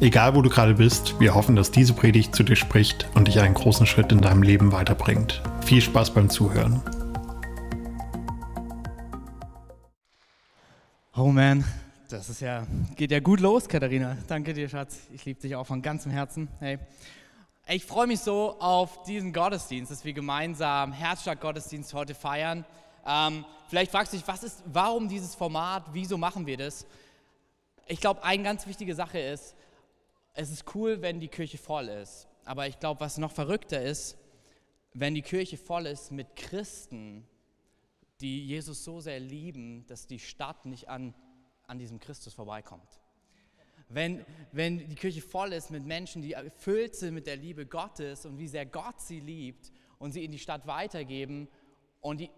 Egal wo du gerade bist, wir hoffen, dass diese Predigt zu dir spricht und dich einen großen Schritt in deinem Leben weiterbringt. Viel Spaß beim Zuhören. Oh man, das ist ja, geht ja gut los, Katharina. Danke dir, Schatz. Ich liebe dich auch von ganzem Herzen. Hey. Ich freue mich so auf diesen Gottesdienst, dass wir gemeinsam Herzschlag-Gottesdienst heute feiern. Ähm, vielleicht fragst du dich, was ist, warum dieses Format, wieso machen wir das? Ich glaube, eine ganz wichtige Sache ist, es ist cool, wenn die Kirche voll ist. Aber ich glaube, was noch verrückter ist, wenn die Kirche voll ist mit Christen, die Jesus so sehr lieben, dass die Stadt nicht an, an diesem Christus vorbeikommt. Wenn, wenn die Kirche voll ist mit Menschen, die erfüllt sind mit der Liebe Gottes und wie sehr Gott sie liebt und sie in die Stadt weitergeben und die,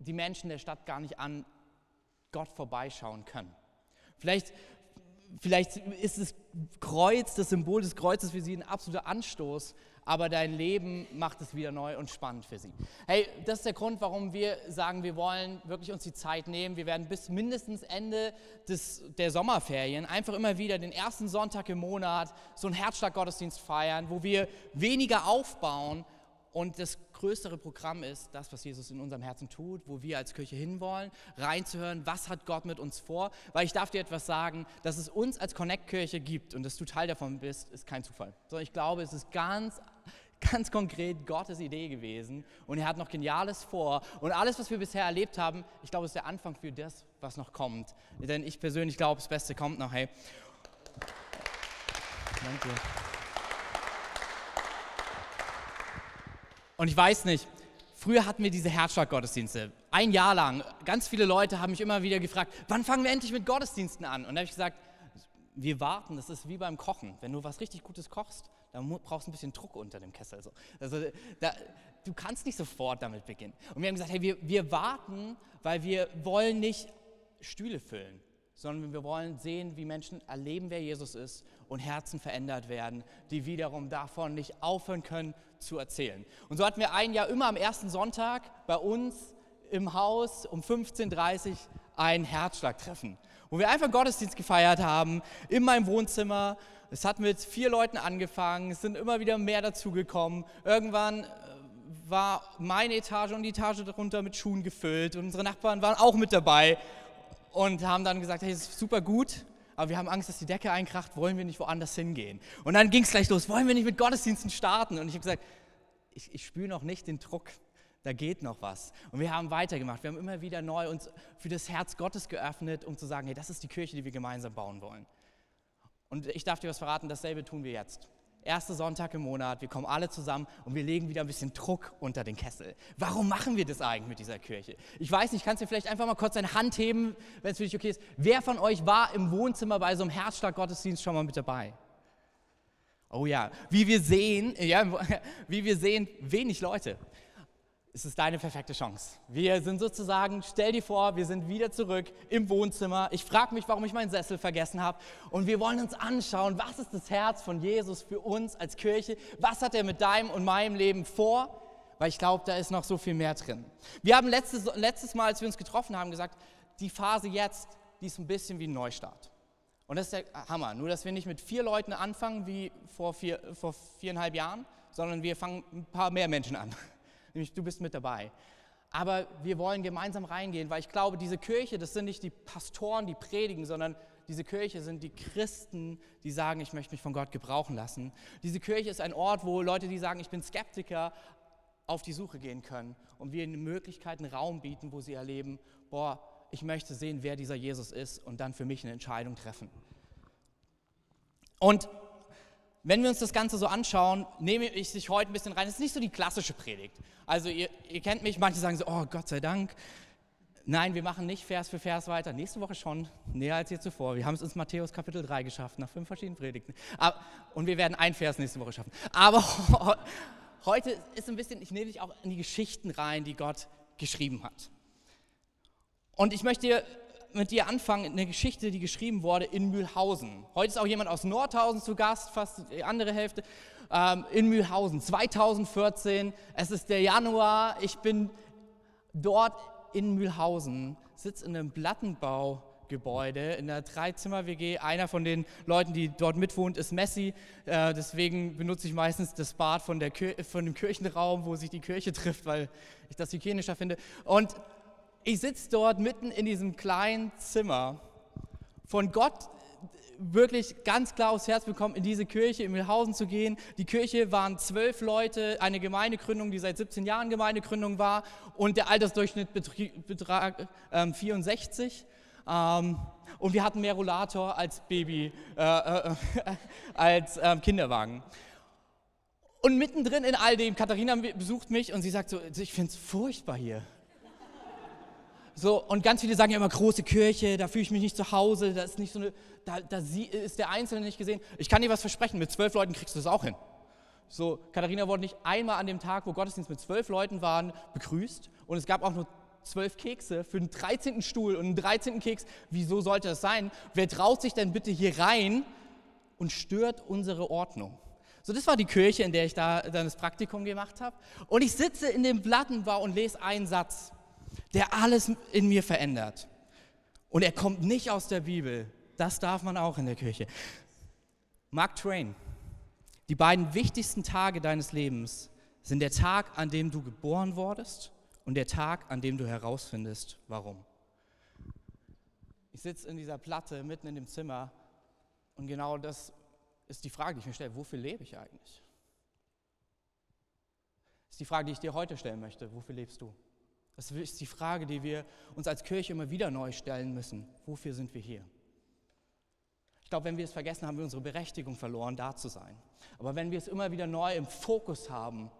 die Menschen der Stadt gar nicht an Gott vorbeischauen können. Vielleicht vielleicht ist das Kreuz, das Symbol des Kreuzes für sie ein absoluter Anstoß, aber dein Leben macht es wieder neu und spannend für sie. Hey, das ist der Grund, warum wir sagen, wir wollen wirklich uns die Zeit nehmen. Wir werden bis mindestens Ende des, der Sommerferien einfach immer wieder den ersten Sonntag im Monat so einen Herzschlag-Gottesdienst feiern, wo wir weniger aufbauen und das größere Programm ist das, was Jesus in unserem Herzen tut, wo wir als Kirche hinwollen, reinzuhören, was hat Gott mit uns vor. Weil ich darf dir etwas sagen, dass es uns als Connect-Kirche gibt und dass du Teil davon bist, ist kein Zufall. Sondern ich glaube, es ist ganz ganz konkret Gottes Idee gewesen und er hat noch Geniales vor. Und alles, was wir bisher erlebt haben, ich glaube, ist der Anfang für das, was noch kommt. Denn ich persönlich glaube, das Beste kommt noch. Hey. Danke. Und ich weiß nicht, früher hatten wir diese Herzschlag-Gottesdienste. Ein Jahr lang. Ganz viele Leute haben mich immer wieder gefragt, wann fangen wir endlich mit Gottesdiensten an? Und da habe ich gesagt, wir warten, das ist wie beim Kochen. Wenn du was richtig Gutes kochst, dann brauchst du ein bisschen Druck unter dem Kessel. Also, da, du kannst nicht sofort damit beginnen. Und wir haben gesagt, hey, wir, wir warten, weil wir wollen nicht Stühle füllen sondern wir wollen sehen, wie Menschen erleben, wer Jesus ist und Herzen verändert werden, die wiederum davon nicht aufhören können zu erzählen. Und so hatten wir ein Jahr immer am ersten Sonntag bei uns im Haus um 15.30 Uhr ein Herzschlagtreffen, wo wir einfach Gottesdienst gefeiert haben, in meinem Wohnzimmer. Es hat mit vier Leuten angefangen, es sind immer wieder mehr dazugekommen. Irgendwann äh, war meine Etage und die Etage darunter mit Schuhen gefüllt und unsere Nachbarn waren auch mit dabei und haben dann gesagt, hey, das ist super gut, aber wir haben Angst, dass die Decke einkracht, wollen wir nicht woanders hingehen. Und dann ging es gleich los, wollen wir nicht mit Gottesdiensten starten? Und ich habe gesagt, ich, ich spüre noch nicht den Druck, da geht noch was. Und wir haben weitergemacht, wir haben immer wieder neu uns für das Herz Gottes geöffnet, um zu sagen, hey, das ist die Kirche, die wir gemeinsam bauen wollen. Und ich darf dir was verraten, dasselbe tun wir jetzt erster Sonntag im Monat, wir kommen alle zusammen und wir legen wieder ein bisschen Druck unter den Kessel. Warum machen wir das eigentlich mit dieser Kirche? Ich weiß nicht, kannst du vielleicht einfach mal kurz deine Hand heben, wenn es für dich okay ist. Wer von euch war im Wohnzimmer bei so einem Herzschlag-Gottesdienst schon mal mit dabei? Oh ja, wie wir sehen, ja, wie wir sehen, wenig Leute es ist deine perfekte Chance. Wir sind sozusagen, stell dir vor, wir sind wieder zurück im Wohnzimmer. Ich frage mich, warum ich meinen Sessel vergessen habe. Und wir wollen uns anschauen, was ist das Herz von Jesus für uns als Kirche? Was hat er mit deinem und meinem Leben vor? Weil ich glaube, da ist noch so viel mehr drin. Wir haben letztes, letztes Mal, als wir uns getroffen haben, gesagt, die Phase jetzt, die ist ein bisschen wie ein Neustart. Und das ist der Hammer. Nur, dass wir nicht mit vier Leuten anfangen wie vor, vier, vor viereinhalb Jahren, sondern wir fangen ein paar mehr Menschen an nämlich du bist mit dabei. Aber wir wollen gemeinsam reingehen, weil ich glaube, diese Kirche, das sind nicht die Pastoren, die predigen, sondern diese Kirche sind die Christen, die sagen, ich möchte mich von Gott gebrauchen lassen. Diese Kirche ist ein Ort, wo Leute, die sagen, ich bin Skeptiker, auf die Suche gehen können und wir ihnen Möglichkeiten, Raum bieten, wo sie erleben, boah, ich möchte sehen, wer dieser Jesus ist und dann für mich eine Entscheidung treffen. Und wenn wir uns das Ganze so anschauen, nehme ich sich heute ein bisschen rein. Es ist nicht so die klassische Predigt. Also ihr, ihr, kennt mich, manche sagen so, oh Gott sei Dank. Nein, wir machen nicht Vers für Vers weiter. Nächste Woche schon, näher als je zuvor. Wir haben es ins Matthäus Kapitel 3 geschafft, nach fünf verschiedenen Predigten. Und wir werden ein Vers nächste Woche schaffen. Aber heute ist ein bisschen, ich nehme dich auch in die Geschichten rein, die Gott geschrieben hat. Und ich möchte mit dir anfangen, eine Geschichte, die geschrieben wurde in Mühlhausen. Heute ist auch jemand aus Nordhausen zu Gast, fast die andere Hälfte, ähm, in Mühlhausen, 2014. Es ist der Januar, ich bin dort in Mühlhausen, sitze in einem Plattenbaugebäude in der Dreizimmer-WG. Einer von den Leuten, die dort mitwohnt, ist Messi. Äh, deswegen benutze ich meistens das Bad von, der von dem Kirchenraum, wo sich die Kirche trifft, weil ich das hygienischer finde. Und ich sitze dort mitten in diesem kleinen Zimmer, von Gott wirklich ganz klar aufs Herz bekommen, in diese Kirche in Milhausen zu gehen. Die Kirche waren zwölf Leute, eine Gemeindegründung, die seit 17 Jahren Gemeindegründung war und der Altersdurchschnitt betrag ähm, 64. Ähm, und wir hatten mehr Rollator als Baby, äh, äh, als äh, Kinderwagen. Und mittendrin in all dem, Katharina besucht mich und sie sagt so, ich finde es furchtbar hier. So, und ganz viele sagen ja immer, große Kirche, da fühle ich mich nicht zu Hause, da ist, nicht so eine, da, da ist der Einzelne nicht gesehen. Ich kann dir was versprechen, mit zwölf Leuten kriegst du das auch hin. So, Katharina wurde nicht einmal an dem Tag, wo Gottesdienst mit zwölf Leuten waren, begrüßt. Und es gab auch nur zwölf Kekse für den 13. Stuhl und einen 13. Keks. Wieso sollte das sein? Wer traut sich denn bitte hier rein und stört unsere Ordnung? So, das war die Kirche, in der ich da dann das Praktikum gemacht habe. Und ich sitze in dem Plattenbau und lese einen Satz der alles in mir verändert. Und er kommt nicht aus der Bibel. Das darf man auch in der Kirche. Mark Twain. Die beiden wichtigsten Tage deines Lebens sind der Tag, an dem du geboren wurdest und der Tag, an dem du herausfindest, warum. Ich sitze in dieser Platte mitten in dem Zimmer und genau das ist die Frage, die ich mir stelle. Wofür lebe ich eigentlich? Das ist die Frage, die ich dir heute stellen möchte. Wofür lebst du? Das ist die Frage, die wir uns als Kirche immer wieder neu stellen müssen. Wofür sind wir hier? Ich glaube, wenn wir es vergessen, haben wir unsere Berechtigung verloren, da zu sein. Aber wenn wir es immer wieder neu im Fokus haben,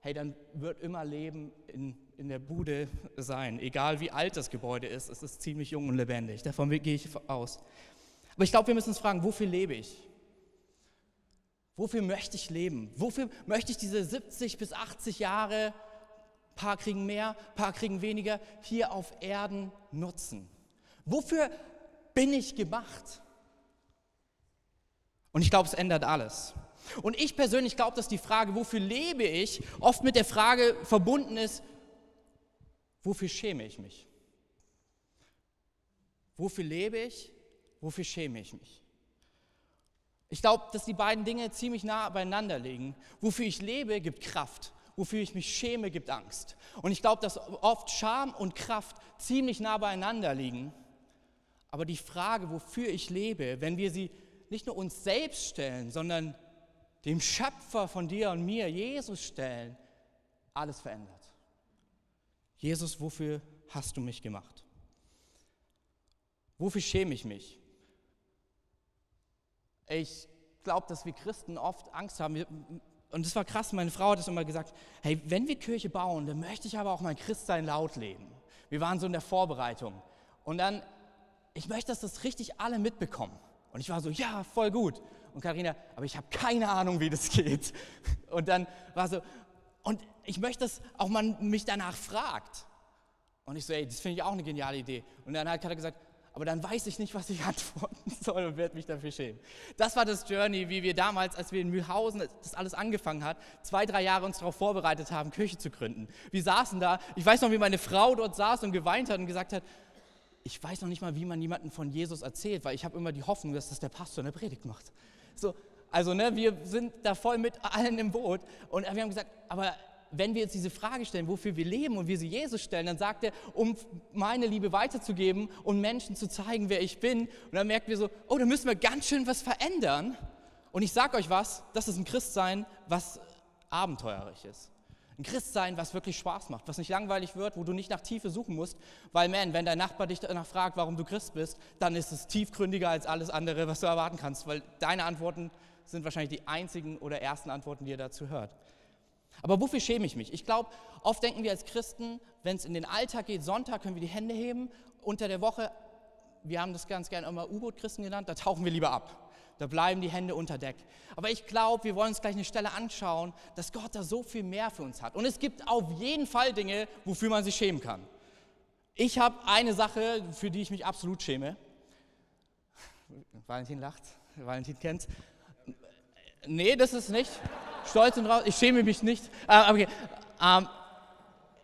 hey, dann wird immer Leben in, in der Bude sein. Egal wie alt das Gebäude ist, es ist ziemlich jung und lebendig. Davon gehe ich aus. Aber ich glaube, wir müssen uns fragen, wofür lebe ich? Wofür möchte ich leben? Wofür möchte ich diese 70 bis 80 Jahre paar kriegen mehr, paar kriegen weniger, hier auf Erden nutzen. Wofür bin ich gemacht? Und ich glaube, es ändert alles. Und ich persönlich glaube, dass die Frage, wofür lebe ich, oft mit der Frage verbunden ist, wofür schäme ich mich? Wofür lebe ich? Wofür schäme ich mich? Ich glaube, dass die beiden Dinge ziemlich nah beieinander liegen. Wofür ich lebe, gibt Kraft wofür ich mich schäme, gibt Angst. Und ich glaube, dass oft Scham und Kraft ziemlich nah beieinander liegen. Aber die Frage, wofür ich lebe, wenn wir sie nicht nur uns selbst stellen, sondern dem Schöpfer von dir und mir, Jesus, stellen, alles verändert. Jesus, wofür hast du mich gemacht? Wofür schäme ich mich? Ich glaube, dass wir Christen oft Angst haben. Und das war krass, meine Frau hat es immer gesagt, hey, wenn wir Kirche bauen, dann möchte ich aber auch mein Christsein laut leben. Wir waren so in der Vorbereitung. Und dann, ich möchte, dass das richtig alle mitbekommen. Und ich war so, ja, voll gut. Und Karina, aber ich habe keine Ahnung, wie das geht. Und dann war so, und ich möchte, dass auch man mich danach fragt. Und ich so, ey, das finde ich auch eine geniale Idee. Und dann hat er gesagt, aber dann weiß ich nicht, was ich antworten soll und werde mich dafür schämen. Das war das Journey, wie wir damals, als wir in Mühlhausen das alles angefangen hat, zwei, drei Jahre uns darauf vorbereitet haben, Kirche zu gründen. Wir saßen da, ich weiß noch, wie meine Frau dort saß und geweint hat und gesagt hat, ich weiß noch nicht mal, wie man jemanden von Jesus erzählt, weil ich habe immer die Hoffnung, dass das der Pastor in der Predigt macht. So, also ne, wir sind da voll mit allen im Boot und wir haben gesagt, aber wenn wir jetzt diese Frage stellen, wofür wir leben und wir sie Jesus stellen, dann sagt er, um meine Liebe weiterzugeben und Menschen zu zeigen, wer ich bin. Und dann merken wir so, oh, da müssen wir ganz schön was verändern. Und ich sage euch was, das ist ein Christsein, was abenteuerlich ist. Ein Christsein, was wirklich Spaß macht, was nicht langweilig wird, wo du nicht nach Tiefe suchen musst, weil man, wenn dein Nachbar dich danach fragt, warum du Christ bist, dann ist es tiefgründiger als alles andere, was du erwarten kannst, weil deine Antworten sind wahrscheinlich die einzigen oder ersten Antworten, die er dazu hört. Aber wofür schäme ich mich? Ich glaube, oft denken wir als Christen, wenn es in den Alltag geht, Sonntag können wir die Hände heben, unter der Woche, wir haben das ganz gerne immer U-Boot-Christen genannt, da tauchen wir lieber ab. Da bleiben die Hände unter Deck. Aber ich glaube, wir wollen uns gleich eine Stelle anschauen, dass Gott da so viel mehr für uns hat. Und es gibt auf jeden Fall Dinge, wofür man sich schämen kann. Ich habe eine Sache, für die ich mich absolut schäme. Valentin lacht. Valentin kennt's. Nee, das ist nicht. Stolz und raus. Ich schäme mich nicht. Äh, okay. Ähm,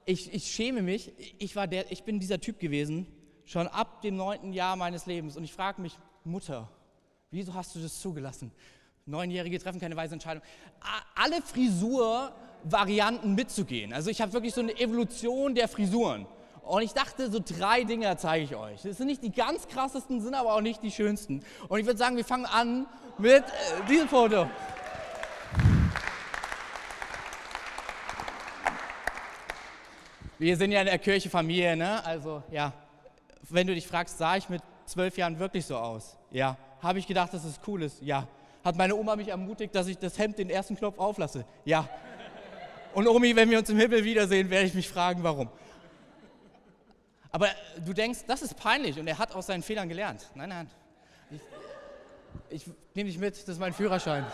ich, ich schäme mich. Ich, war der, ich bin dieser Typ gewesen, schon ab dem neunten Jahr meines Lebens. Und ich frage mich, Mutter, wieso hast du das zugelassen? Neunjährige treffen keine weise Entscheidung. Alle Frisurvarianten mitzugehen. Also ich habe wirklich so eine Evolution der Frisuren. Und ich dachte, so drei Dinge zeige ich euch. Das sind nicht die ganz krassesten, sind aber auch nicht die schönsten. Und ich würde sagen, wir fangen an mit äh, diesem Foto. Wir sind ja in der Kirche Familie, ne? Also ja, wenn du dich fragst, sah ich mit zwölf Jahren wirklich so aus? Ja. Habe ich gedacht, dass es cool ist? Ja. Hat meine Oma mich ermutigt, dass ich das Hemd den ersten Knopf auflasse? Ja. Und Omi, wenn wir uns im Himmel wiedersehen, werde ich mich fragen, warum. Aber du denkst, das ist peinlich und er hat aus seinen Fehlern gelernt. Nein, nein. Ich, ich nehme dich mit, das ist mein Führerschein.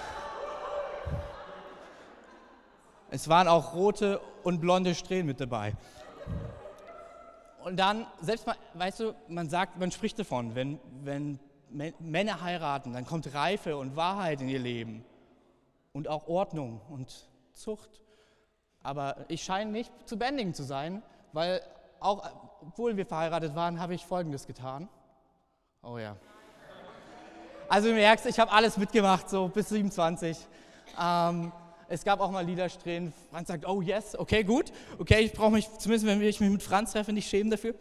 Es waren auch rote und blonde Strähnen mit dabei. Und dann, selbst mal, weißt du, man sagt, man spricht davon, wenn, wenn Männer heiraten, dann kommt Reife und Wahrheit in ihr Leben und auch Ordnung und Zucht. Aber ich scheine nicht zu bändigen zu sein, weil auch obwohl wir verheiratet waren, habe ich Folgendes getan. Oh ja. Also du merkst, ich habe alles mitgemacht, so bis 27. Ähm, es gab auch mal Liedersträhnen. Franz sagt, oh yes, okay, gut. Okay, ich brauche mich, zumindest wenn ich mich mit Franz treffe, nicht schämen dafür.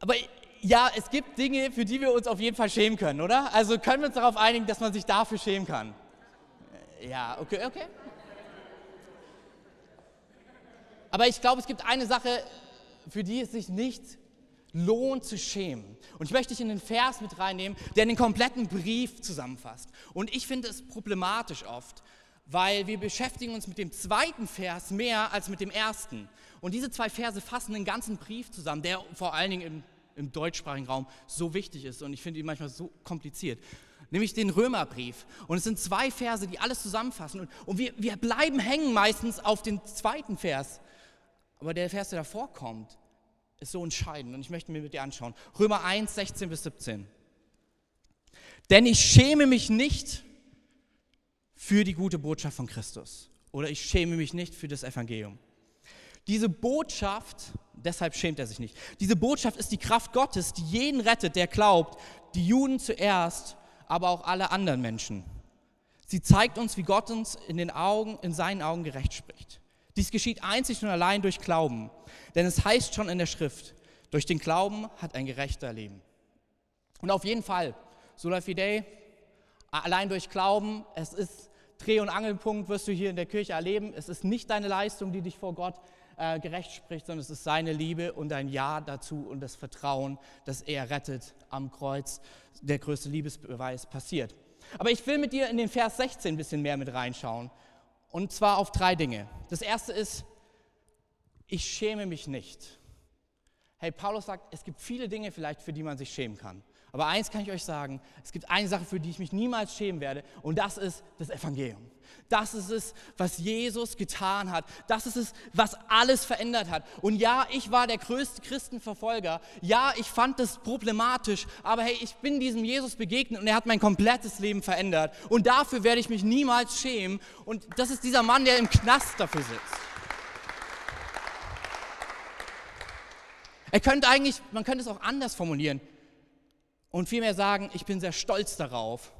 Aber ja, es gibt Dinge, für die wir uns auf jeden Fall schämen können, oder? Also können wir uns darauf einigen, dass man sich dafür schämen kann? Ja, okay, okay. Aber ich glaube, es gibt eine Sache, für die es sich nicht lohnt zu schämen. Und ich möchte dich in den Vers mit reinnehmen, der den kompletten Brief zusammenfasst. Und ich finde es problematisch oft, weil wir beschäftigen uns mit dem zweiten Vers mehr als mit dem ersten. Und diese zwei Verse fassen den ganzen Brief zusammen, der vor allen Dingen im, im deutschsprachigen Raum so wichtig ist. Und ich finde ihn manchmal so kompliziert. Nämlich den Römerbrief. Und es sind zwei Verse, die alles zusammenfassen. Und, und wir, wir bleiben hängen meistens auf den zweiten Vers. Aber der Vers, der davor kommt, ist so entscheidend. Und ich möchte mir mit dir anschauen. Römer 1, 16 bis 17. Denn ich schäme mich nicht für die gute Botschaft von Christus. Oder ich schäme mich nicht für das Evangelium. Diese Botschaft, deshalb schämt er sich nicht, diese Botschaft ist die Kraft Gottes, die jeden rettet, der glaubt, die Juden zuerst, aber auch alle anderen Menschen. Sie zeigt uns, wie Gott uns in, den Augen, in seinen Augen gerecht spricht. Dies geschieht einzig und allein durch Glauben. Denn es heißt schon in der Schrift, durch den Glauben hat ein Gerechter Leben. Und auf jeden Fall, Sola Fidei, allein durch Glauben, es ist Dreh- und Angelpunkt, wirst du hier in der Kirche erleben. Es ist nicht deine Leistung, die dich vor Gott äh, gerecht spricht, sondern es ist seine Liebe und dein Ja dazu und das Vertrauen, dass er rettet am Kreuz. Der größte Liebesbeweis passiert. Aber ich will mit dir in den Vers 16 ein bisschen mehr mit reinschauen. Und zwar auf drei Dinge. Das erste ist, ich schäme mich nicht. Hey, Paulus sagt, es gibt viele Dinge vielleicht, für die man sich schämen kann. Aber eins kann ich euch sagen, es gibt eine Sache, für die ich mich niemals schämen werde, und das ist das Evangelium. Das ist es, was Jesus getan hat. Das ist es, was alles verändert hat. Und ja, ich war der größte Christenverfolger. Ja, ich fand das problematisch. Aber hey, ich bin diesem Jesus begegnet und er hat mein komplettes Leben verändert. Und dafür werde ich mich niemals schämen. Und das ist dieser Mann, der im Knast dafür sitzt. Er könnte eigentlich, man könnte es auch anders formulieren und vielmehr sagen, ich bin sehr stolz darauf,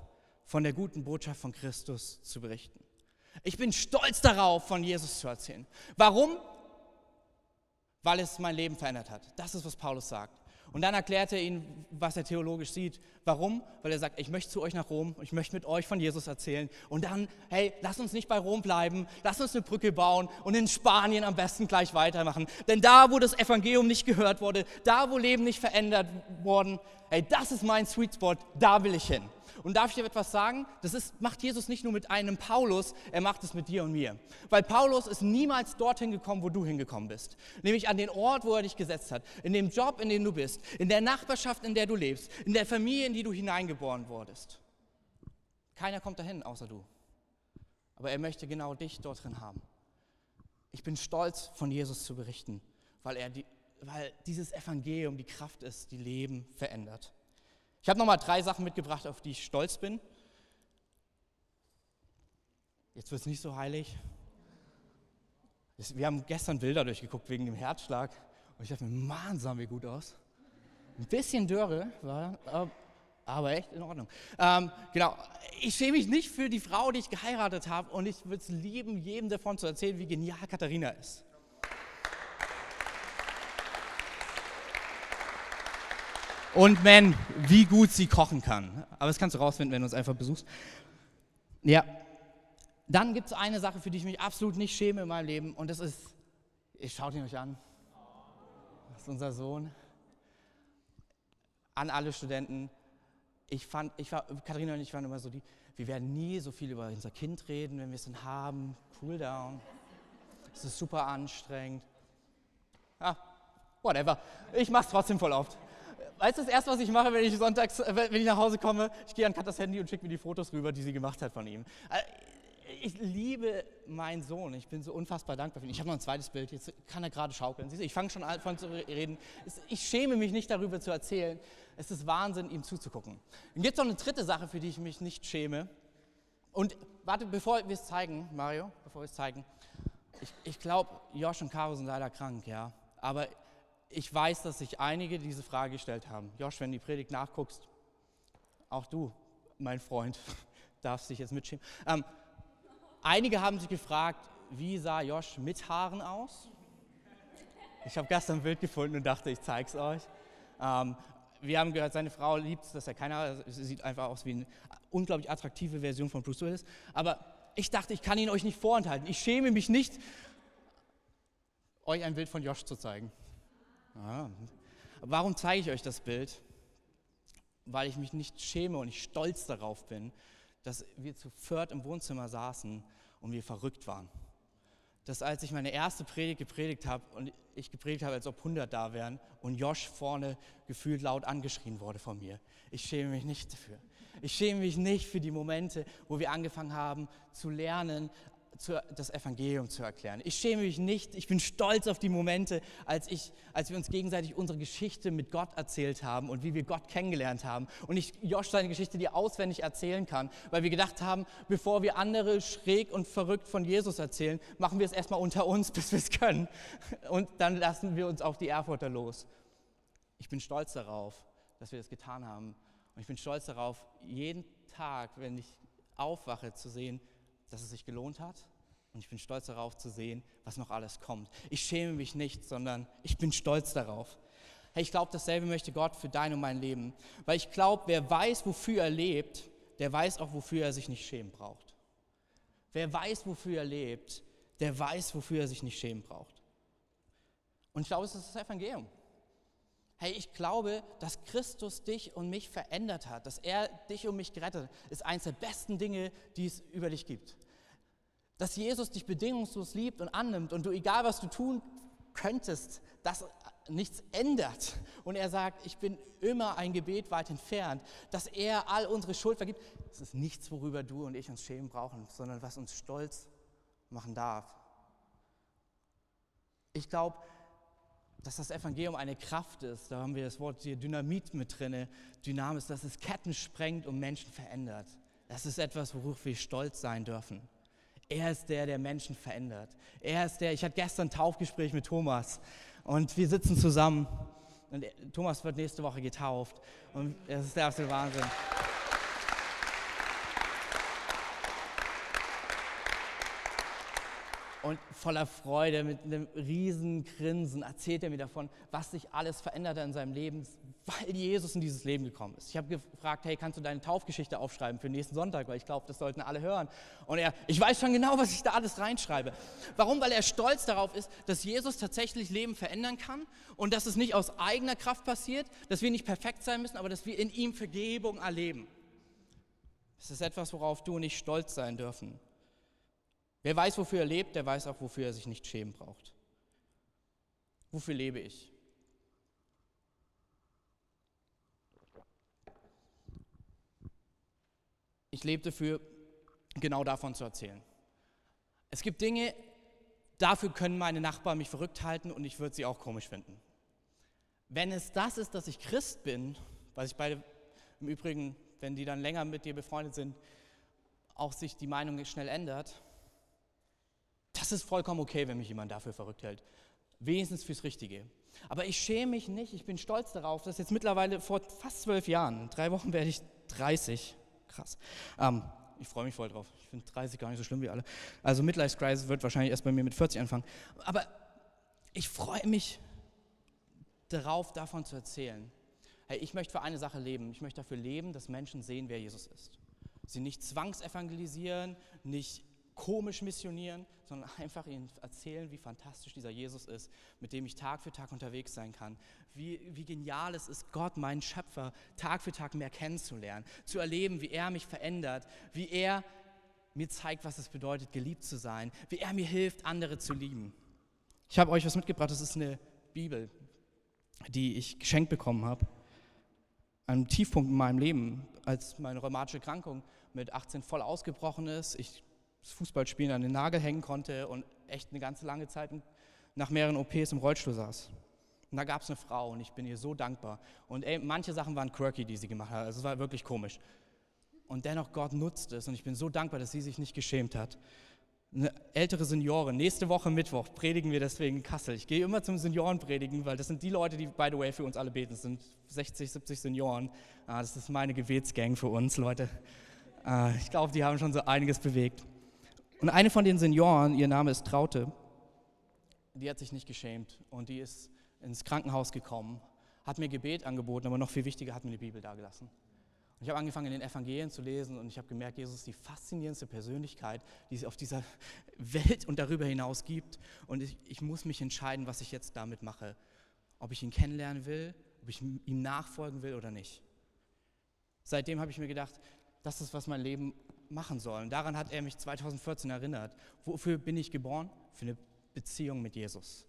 von der guten Botschaft von Christus zu berichten. Ich bin stolz darauf, von Jesus zu erzählen. Warum? Weil es mein Leben verändert hat. Das ist, was Paulus sagt. Und dann erklärt er ihnen, was er theologisch sieht. Warum? Weil er sagt, ich möchte zu euch nach Rom, ich möchte mit euch von Jesus erzählen. Und dann, hey, lass uns nicht bei Rom bleiben, lass uns eine Brücke bauen und in Spanien am besten gleich weitermachen. Denn da, wo das Evangelium nicht gehört wurde, da, wo Leben nicht verändert worden, hey, das ist mein Sweet Spot, da will ich hin. Und darf ich dir etwas sagen? Das ist, macht Jesus nicht nur mit einem Paulus, er macht es mit dir und mir. Weil Paulus ist niemals dorthin gekommen, wo du hingekommen bist. Nämlich an den Ort, wo er dich gesetzt hat. In dem Job, in dem du bist. In der Nachbarschaft, in der du lebst. In der Familie, in die du hineingeboren wurdest. Keiner kommt dahin, außer du. Aber er möchte genau dich dort drin haben. Ich bin stolz, von Jesus zu berichten, weil, er die, weil dieses Evangelium die Kraft ist, die Leben verändert. Ich habe nochmal drei Sachen mitgebracht, auf die ich stolz bin. Jetzt wird es nicht so heilig. Wir haben gestern Bilder durchgeguckt wegen dem Herzschlag und ich dachte mir, Mann, sahen wir gut aus. Ein bisschen Dürre war, aber echt in Ordnung. Ähm, genau, ich schäme mich nicht für die Frau, die ich geheiratet habe und ich würde es lieben, jedem davon zu erzählen, wie genial Katharina ist. Und man, wie gut sie kochen kann. Aber das kannst du rausfinden, wenn du uns einfach besuchst. Ja, dann gibt es eine Sache, für die ich mich absolut nicht schäme in meinem Leben und das ist, ich schaut ihn euch an. Das ist unser Sohn. An alle Studenten, ich fand, ich war, Katharina und ich waren immer so die, wir werden nie so viel über unser Kind reden, wenn wir es dann haben. Cool down. Es ist super anstrengend. Ah, whatever. Ich mache es trotzdem voll oft. Weißt du, das erste, was ich mache, wenn ich sonntags, äh, wenn ich nach Hause komme, ich gehe an Katas Handy und schicke mir die Fotos rüber, die sie gemacht hat von ihm. Äh, ich liebe meinen Sohn. Ich bin so unfassbar dankbar für ihn. Ich habe noch ein zweites Bild. Jetzt kann er gerade schaukeln. Siehst du, ich fange schon an von zu reden. Ich schäme mich nicht darüber zu erzählen. Es ist Wahnsinn, ihm zuzugucken. Dann gibt es noch eine dritte Sache, für die ich mich nicht schäme. Und warte, bevor wir es zeigen, Mario, bevor wir es zeigen. Ich, ich glaube, Josh und Caro sind leider krank, ja. Aber ich weiß, dass sich einige diese Frage gestellt haben. Josh, wenn du die Predigt nachguckst, auch du, mein Freund, darfst dich jetzt mitschämen. Ähm, Einige haben sich gefragt, wie sah Josh mit Haaren aus? Ich habe gestern ein Bild gefunden und dachte, ich zeige es euch. Ähm, wir haben gehört, seine Frau liebt es, dass er keine Haare Sie sieht einfach aus wie eine unglaublich attraktive Version von Bruce Willis. Aber ich dachte, ich kann ihn euch nicht vorenthalten. Ich schäme mich nicht, euch ein Bild von Josh zu zeigen. Ah. Warum zeige ich euch das Bild? Weil ich mich nicht schäme und ich stolz darauf bin, dass wir zu viert im Wohnzimmer saßen und wir verrückt waren. Dass als ich meine erste Predigt gepredigt habe und ich gepredigt habe, als ob 100 da wären und Josh vorne gefühlt laut angeschrien wurde von mir. Ich schäme mich nicht dafür. Ich schäme mich nicht für die Momente, wo wir angefangen haben zu lernen, das Evangelium zu erklären. Ich schäme mich nicht, ich bin stolz auf die Momente, als, ich, als wir uns gegenseitig unsere Geschichte mit Gott erzählt haben und wie wir Gott kennengelernt haben. Und ich Josh seine Geschichte dir auswendig erzählen kann, weil wir gedacht haben, bevor wir andere schräg und verrückt von Jesus erzählen, machen wir es erstmal unter uns, bis wir es können. Und dann lassen wir uns auf die Erfurter los. Ich bin stolz darauf, dass wir das getan haben. Und ich bin stolz darauf, jeden Tag, wenn ich aufwache, zu sehen, dass es sich gelohnt hat. Und ich bin stolz darauf zu sehen, was noch alles kommt. Ich schäme mich nicht, sondern ich bin stolz darauf. Hey, ich glaube, dasselbe möchte Gott für dein und mein Leben. Weil ich glaube, wer weiß, wofür er lebt, der weiß auch, wofür er sich nicht schämen braucht. Wer weiß, wofür er lebt, der weiß, wofür er sich nicht schämen braucht. Und ich glaube, es ist das Evangelium. Hey, ich glaube, dass Christus dich und mich verändert hat, dass er dich und mich gerettet hat, ist eines der besten Dinge, die es über dich gibt. Dass Jesus dich bedingungslos liebt und annimmt und du, egal was du tun könntest, das nichts ändert. Und er sagt, ich bin immer ein Gebet weit entfernt, dass er all unsere Schuld vergibt. Es ist nichts, worüber du und ich uns schämen brauchen, sondern was uns stolz machen darf. Ich glaube, dass das Evangelium eine Kraft ist. Da haben wir das Wort hier Dynamit mit drin, Dynamis, dass es Ketten sprengt und Menschen verändert. Das ist etwas, worauf wir stolz sein dürfen. Er ist der, der Menschen verändert. Er ist der, ich hatte gestern ein Taufgespräch mit Thomas und wir sitzen zusammen und Thomas wird nächste Woche getauft und das ist der absolute Wahnsinn. Und voller Freude, mit einem riesen Grinsen erzählt er mir davon, was sich alles verändert hat in seinem Leben, weil Jesus in dieses Leben gekommen ist. Ich habe gefragt, hey, kannst du deine Taufgeschichte aufschreiben für nächsten Sonntag, weil ich glaube, das sollten alle hören. Und er, ich weiß schon genau, was ich da alles reinschreibe. Warum? Weil er stolz darauf ist, dass Jesus tatsächlich Leben verändern kann und dass es nicht aus eigener Kraft passiert, dass wir nicht perfekt sein müssen, aber dass wir in ihm Vergebung erleben. Das ist etwas, worauf du und ich stolz sein dürfen. Wer weiß, wofür er lebt, der weiß auch, wofür er sich nicht schämen braucht. Wofür lebe ich? ich lebe dafür, genau davon zu erzählen. Es gibt Dinge, dafür können meine Nachbarn mich verrückt halten und ich würde sie auch komisch finden. Wenn es das ist, dass ich Christ bin, was ich beide im Übrigen, wenn die dann länger mit dir befreundet sind, auch sich die Meinung schnell ändert, das ist vollkommen okay, wenn mich jemand dafür verrückt hält. Wenigstens fürs Richtige. Aber ich schäme mich nicht, ich bin stolz darauf, dass jetzt mittlerweile vor fast zwölf Jahren, in drei Wochen werde ich 30, krass, ähm, ich freue mich voll drauf. Ich finde 30 gar nicht so schlimm wie alle. Also Midlife Crisis wird wahrscheinlich erst bei mir mit 40 anfangen. Aber ich freue mich darauf, davon zu erzählen. Hey, ich möchte für eine Sache leben. Ich möchte dafür leben, dass Menschen sehen, wer Jesus ist. Sie nicht zwangsevangelisieren, nicht komisch missionieren, sondern einfach ihnen erzählen, wie fantastisch dieser Jesus ist, mit dem ich Tag für Tag unterwegs sein kann. Wie, wie genial es ist, Gott, meinen Schöpfer, Tag für Tag mehr kennenzulernen, zu erleben, wie er mich verändert, wie er mir zeigt, was es bedeutet, geliebt zu sein, wie er mir hilft, andere zu lieben. Ich habe euch was mitgebracht, das ist eine Bibel, die ich geschenkt bekommen habe. Ein Tiefpunkt in meinem Leben, als meine rheumatische Erkrankung mit 18 voll ausgebrochen ist, ich das Fußballspielen an den Nagel hängen konnte und echt eine ganze lange Zeit nach mehreren OPs im Rollstuhl saß. Und da gab es eine Frau und ich bin ihr so dankbar. Und ey, manche Sachen waren quirky, die sie gemacht hat. Also es war wirklich komisch. Und dennoch, Gott nutzt es und ich bin so dankbar, dass sie sich nicht geschämt hat. Eine ältere Seniorin, nächste Woche Mittwoch predigen wir deswegen in Kassel. Ich gehe immer zum Seniorenpredigen, weil das sind die Leute, die, by the way, für uns alle beten. Das sind 60, 70 Senioren. Ah, das ist meine Gebetsgang für uns, Leute. Ah, ich glaube, die haben schon so einiges bewegt. Und eine von den Senioren, ihr Name ist Traute, die hat sich nicht geschämt und die ist ins Krankenhaus gekommen, hat mir Gebet angeboten, aber noch viel wichtiger hat mir die Bibel dagelassen. Und ich habe angefangen, in den Evangelien zu lesen und ich habe gemerkt, Jesus ist die faszinierendste Persönlichkeit, die es auf dieser Welt und darüber hinaus gibt. Und ich, ich muss mich entscheiden, was ich jetzt damit mache. Ob ich ihn kennenlernen will, ob ich ihm nachfolgen will oder nicht. Seitdem habe ich mir gedacht, das ist, was mein Leben machen sollen. Daran hat er mich 2014 erinnert. Wofür bin ich geboren? Für eine Beziehung mit Jesus.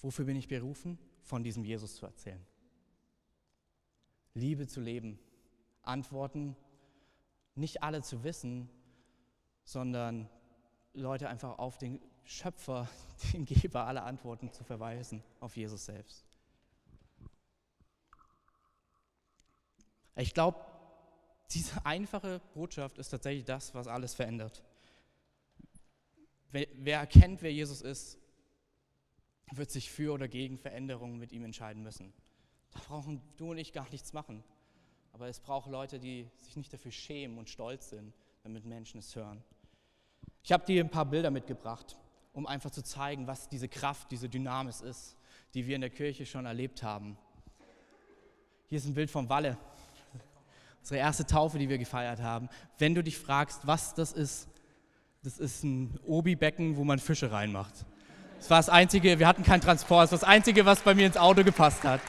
Wofür bin ich berufen? Von diesem Jesus zu erzählen. Liebe zu leben. Antworten, nicht alle zu wissen, sondern Leute einfach auf den Schöpfer, den Geber aller Antworten zu verweisen, auf Jesus selbst. Ich glaube, diese einfache Botschaft ist tatsächlich das, was alles verändert. Wer, wer erkennt, wer Jesus ist, wird sich für oder gegen Veränderungen mit ihm entscheiden müssen. Da brauchen du und ich gar nichts machen. Aber es braucht Leute, die sich nicht dafür schämen und stolz sind, damit Menschen es hören. Ich habe dir ein paar Bilder mitgebracht, um einfach zu zeigen, was diese Kraft, diese Dynamis ist, die wir in der Kirche schon erlebt haben. Hier ist ein Bild vom Walle unsere erste Taufe, die wir gefeiert haben. Wenn du dich fragst, was das ist, das ist ein Obi-Becken, wo man Fische reinmacht. Das war das Einzige, wir hatten keinen Transport, das war das Einzige, was bei mir ins Auto gepasst hat.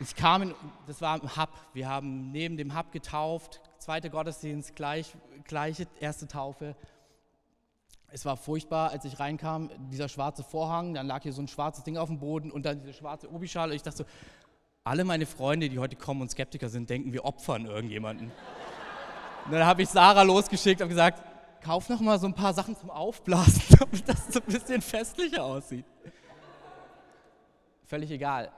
Ich kam, in, das war im Hub, wir haben neben dem Hub getauft, zweiter Gottesdienst, gleich, gleiche erste Taufe. Es war furchtbar, als ich reinkam, dieser schwarze Vorhang, dann lag hier so ein schwarzes Ding auf dem Boden und dann diese schwarze Obischale. Ich dachte so, alle meine Freunde, die heute kommen und Skeptiker sind, denken, wir opfern irgendjemanden. Und dann habe ich Sarah losgeschickt und gesagt, kauf noch mal so ein paar Sachen zum Aufblasen, damit das so ein bisschen festlicher aussieht. Völlig egal.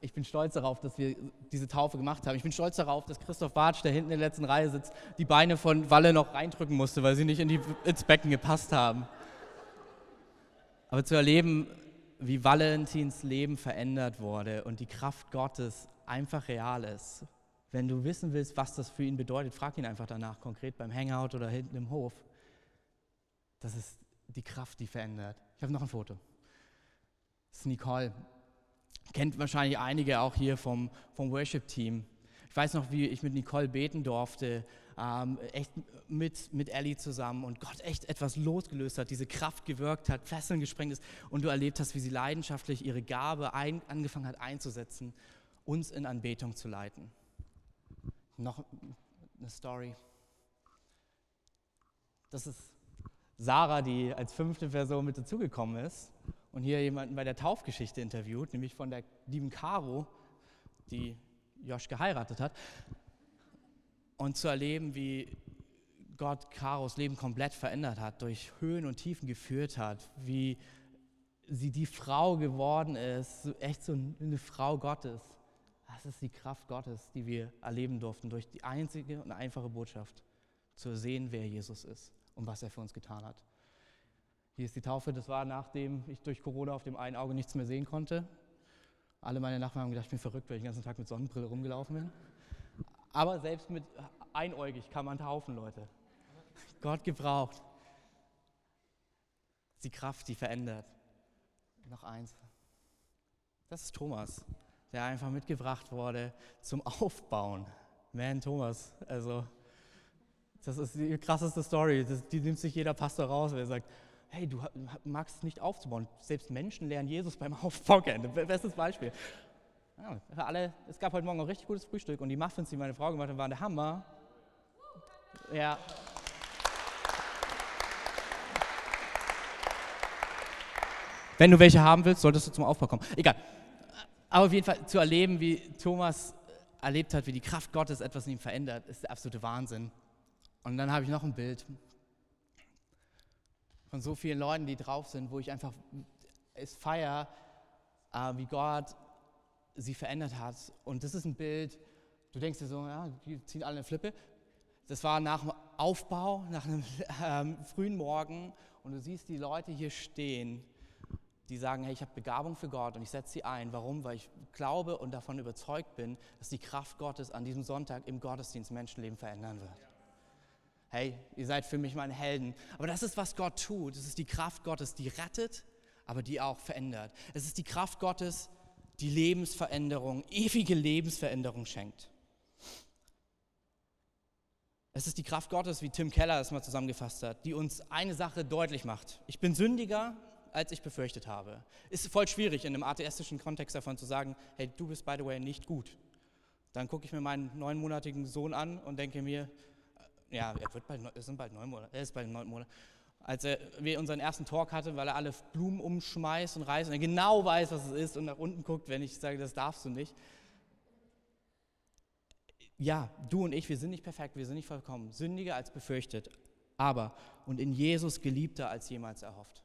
Ich bin stolz darauf, dass wir diese Taufe gemacht haben. Ich bin stolz darauf, dass Christoph Bartsch, der hinten in der letzten Reihe sitzt, die Beine von Walle noch reindrücken musste, weil sie nicht in die, ins Becken gepasst haben. Aber zu erleben, wie Valentins Leben verändert wurde und die Kraft Gottes einfach real ist. Wenn du wissen willst, was das für ihn bedeutet, frag ihn einfach danach, konkret beim Hangout oder hinten im Hof. Das ist die Kraft, die verändert. Ich habe noch ein Foto. Das ist Nicole. Kennt wahrscheinlich einige auch hier vom, vom Worship-Team. Ich weiß noch, wie ich mit Nicole beten durfte ähm, echt mit, mit Ellie zusammen und Gott echt etwas losgelöst hat, diese Kraft gewirkt hat, Fesseln gesprengt ist und du erlebt hast, wie sie leidenschaftlich ihre Gabe ein, angefangen hat einzusetzen, uns in Anbetung zu leiten. Noch eine Story. Das ist Sarah, die als fünfte Person mit dazugekommen ist und hier jemanden bei der Taufgeschichte interviewt, nämlich von der lieben Caro, die Josh geheiratet hat. Und zu erleben, wie Gott Karos Leben komplett verändert hat, durch Höhen und Tiefen geführt hat, wie sie die Frau geworden ist, echt so eine Frau Gottes. Das ist die Kraft Gottes, die wir erleben durften, durch die einzige und einfache Botschaft zu sehen, wer Jesus ist und was er für uns getan hat. Hier ist die Taufe, das war nachdem ich durch Corona auf dem einen Auge nichts mehr sehen konnte. Alle meine Nachbarn haben gedacht, ich bin verrückt, weil ich den ganzen Tag mit Sonnenbrille rumgelaufen bin. Aber selbst mit einäugig kann man taufen, Leute. Gott gebraucht. Die Kraft, die verändert. Noch eins. Das ist Thomas, der einfach mitgebracht wurde zum Aufbauen. Man, Thomas, also das ist die krasseste Story. Das, die nimmt sich jeder Pastor raus, wer sagt, hey, du magst es nicht aufzubauen. Selbst Menschen lernen Jesus beim Aufbau kennen. Bestes Beispiel. Für alle, es gab heute Morgen ein richtig gutes Frühstück und die Muffins, die meine Frau gemacht hat, waren der Hammer. Ja. Wenn du welche haben willst, solltest du zum Aufbau kommen. Egal. Aber auf jeden Fall zu erleben, wie Thomas erlebt hat, wie die Kraft Gottes etwas in ihm verändert, ist der absolute Wahnsinn. Und dann habe ich noch ein Bild von so vielen Leuten, die drauf sind, wo ich einfach es feiere, äh, wie Gott sie verändert hat. Und das ist ein Bild, du denkst dir so, ja, die ziehen alle eine Flippe. Das war nach dem Aufbau, nach einem äh, frühen Morgen und du siehst die Leute hier stehen, die sagen, hey, ich habe Begabung für Gott und ich setze sie ein. Warum? Weil ich glaube und davon überzeugt bin, dass die Kraft Gottes an diesem Sonntag im Gottesdienst Menschenleben verändern wird. Hey, ihr seid für mich meine Helden. Aber das ist, was Gott tut. Es ist die Kraft Gottes, die rettet, aber die auch verändert. Es ist die Kraft Gottes, die Lebensveränderung, ewige Lebensveränderung schenkt. Es ist die Kraft Gottes, wie Tim Keller es mal zusammengefasst hat, die uns eine Sache deutlich macht. Ich bin sündiger, als ich befürchtet habe. Ist voll schwierig in einem atheistischen Kontext davon zu sagen, hey, du bist by the way nicht gut. Dann gucke ich mir meinen neunmonatigen Sohn an und denke mir, äh, ja, er wird bald, es sind bald neun Monate, er ist bald neun Monate. Als er, wir unseren ersten Talk hatten, weil er alle Blumen umschmeißt und reißt und er genau weiß, was es ist und nach unten guckt, wenn ich sage, das darfst du nicht. Ja, du und ich, wir sind nicht perfekt, wir sind nicht vollkommen, sündiger als befürchtet, aber und in Jesus geliebter als jemals erhofft.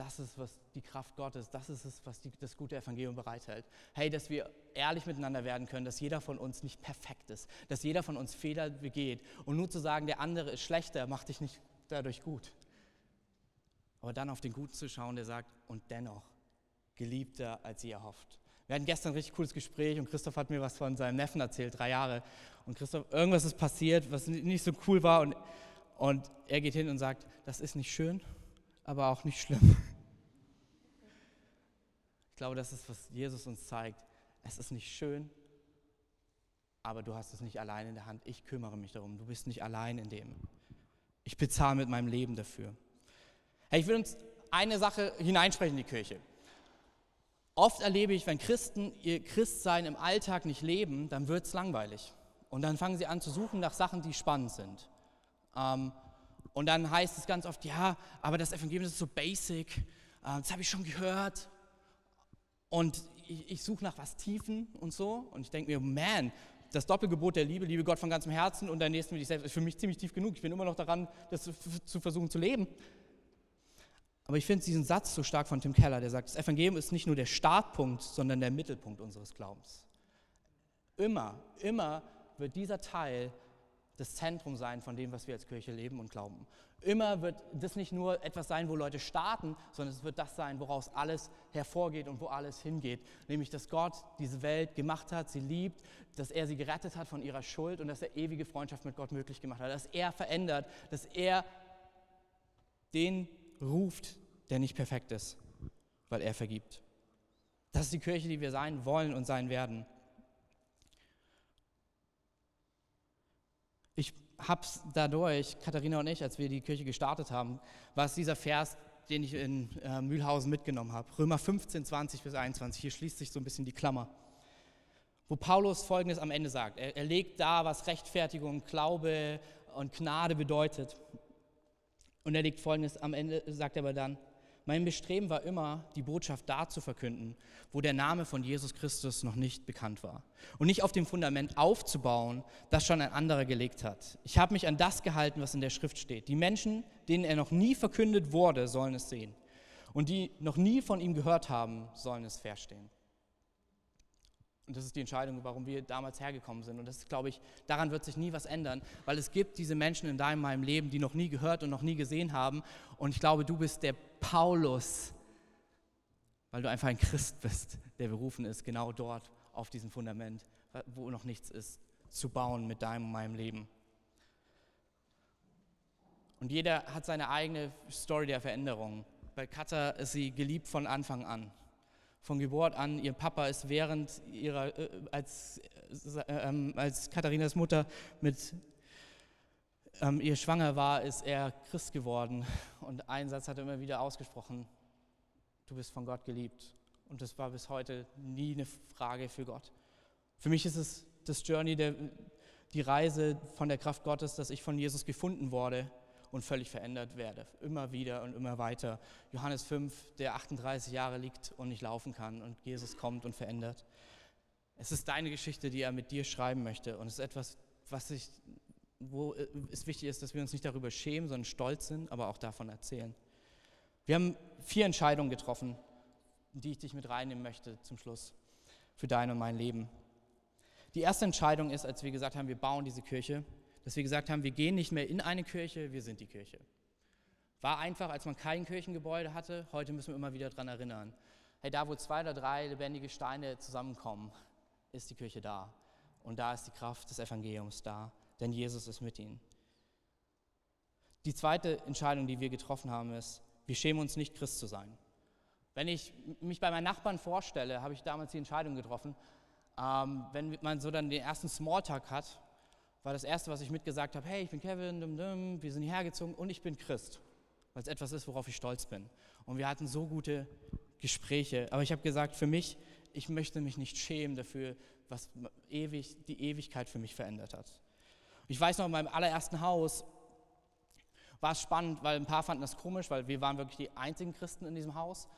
Das ist was die Kraft Gottes, das ist es, was die, das gute Evangelium bereithält. Hey, dass wir ehrlich miteinander werden können, dass jeder von uns nicht perfekt ist, dass jeder von uns Fehler begeht. Und nur zu sagen, der andere ist schlechter, macht dich nicht dadurch gut. Aber dann auf den Guten zu schauen, der sagt, und dennoch geliebter, als ihr erhofft. Wir hatten gestern ein richtig cooles Gespräch und Christoph hat mir was von seinem Neffen erzählt, drei Jahre. Und Christoph, irgendwas ist passiert, was nicht so cool war. Und, und er geht hin und sagt, das ist nicht schön, aber auch nicht schlimm. Ich glaube, das ist, was Jesus uns zeigt. Es ist nicht schön, aber du hast es nicht allein in der Hand. Ich kümmere mich darum. Du bist nicht allein in dem. Ich bezahle mit meinem Leben dafür. Hey, ich will uns eine Sache hineinsprechen in die Kirche. Oft erlebe ich, wenn Christen ihr Christsein im Alltag nicht leben, dann wird es langweilig. Und dann fangen sie an zu suchen nach Sachen, die spannend sind. Ähm, und dann heißt es ganz oft, ja, aber das Evangelium ist so basic, äh, das habe ich schon gehört. Und ich, ich suche nach was Tiefen und so. Und ich denke mir, man, das Doppelgebot der Liebe, liebe Gott von ganzem Herzen und dein Nächsten wie dich selbst, ist für mich ziemlich tief genug. Ich bin immer noch daran, das zu versuchen zu leben. Aber ich finde diesen Satz so stark von Tim Keller, der sagt, das Evangelium ist nicht nur der Startpunkt, sondern der Mittelpunkt unseres Glaubens. Immer, immer wird dieser Teil das Zentrum sein von dem, was wir als Kirche leben und glauben. Immer wird das nicht nur etwas sein, wo Leute starten, sondern es wird das sein, woraus alles hervorgeht und wo alles hingeht. Nämlich, dass Gott diese Welt gemacht hat, sie liebt, dass er sie gerettet hat von ihrer Schuld und dass er ewige Freundschaft mit Gott möglich gemacht hat, dass er verändert, dass er den ruft, der nicht perfekt ist, weil er vergibt. Das ist die Kirche, die wir sein wollen und sein werden. Ich habe es dadurch, Katharina und ich, als wir die Kirche gestartet haben, war es dieser Vers, den ich in äh, Mühlhausen mitgenommen habe. Römer 15, 20 bis 21. Hier schließt sich so ein bisschen die Klammer. Wo Paulus Folgendes am Ende sagt. Er, er legt da, was Rechtfertigung, Glaube und Gnade bedeutet. Und er legt Folgendes am Ende, sagt er aber dann, Mein Bestreben war immer, die Botschaft da zu verkünden, wo der Name von Jesus Christus noch nicht bekannt war. Und nicht auf dem Fundament aufzubauen, das schon ein anderer gelegt hat. Ich habe mich an das gehalten, was in der Schrift steht. Die Menschen, denen er noch nie verkündet wurde, sollen es sehen. Und die noch nie von ihm gehört haben, sollen es verstehen. Und das ist die Entscheidung, warum wir damals hergekommen sind. Und das ist, glaube ich, daran wird sich nie was ändern, weil es gibt diese Menschen in deinem, meinem Leben, die noch nie gehört und noch nie gesehen haben. Und ich glaube, du bist der Paulus, weil du einfach ein Christ bist, der berufen ist, genau dort auf diesem Fundament, wo noch nichts ist, zu bauen mit deinem und meinem Leben. Und jeder hat seine eigene Story der Veränderung. Bei Katha ist sie geliebt von Anfang an von Geburt an. Ihr Papa ist während ihrer, äh, als, äh, ähm, als Katharinas Mutter mit ähm, ihr schwanger war, ist er Christ geworden. Und einen Satz hat er immer wieder ausgesprochen, du bist von Gott geliebt. Und das war bis heute nie eine Frage für Gott. Für mich ist es das Journey, der, die Reise von der Kraft Gottes, dass ich von Jesus gefunden wurde und völlig verändert werde. Immer wieder und immer weiter. Johannes 5, der 38 Jahre liegt und nicht laufen kann und Jesus kommt und verändert. Es ist deine Geschichte, die er mit dir schreiben möchte und es ist etwas, was ich, wo es wichtig ist, dass wir uns nicht darüber schämen, sondern stolz sind, aber auch davon erzählen. Wir haben vier Entscheidungen getroffen, die ich dich mit reinnehmen möchte zum Schluss für dein und mein Leben. Die erste Entscheidung ist, als wir gesagt haben, wir bauen diese Kirche, dass wir gesagt haben, wir gehen nicht mehr in eine Kirche, wir sind die Kirche. War einfach, als man kein Kirchengebäude hatte. Heute müssen wir immer wieder daran erinnern. Hey, da wo zwei oder drei lebendige Steine zusammenkommen, ist die Kirche da. Und da ist die Kraft des Evangeliums da, denn Jesus ist mit ihnen. Die zweite Entscheidung, die wir getroffen haben, ist, wir schämen uns nicht, Christ zu sein. Wenn ich mich bei meinen Nachbarn vorstelle, habe ich damals die Entscheidung getroffen, ähm, wenn man so dann den ersten Smalltalk hat, war das Erste, was ich mitgesagt habe, hey, ich bin Kevin, dum, dum, wir sind hierher gezogen und ich bin Christ, weil es etwas ist, worauf ich stolz bin. Und wir hatten so gute Gespräche. Aber ich habe gesagt, für mich, ich möchte mich nicht schämen dafür, was ewig, die Ewigkeit für mich verändert hat. Ich weiß noch, in meinem allerersten Haus war es spannend, weil ein paar fanden das komisch, weil wir waren wirklich die einzigen Christen in diesem Haus.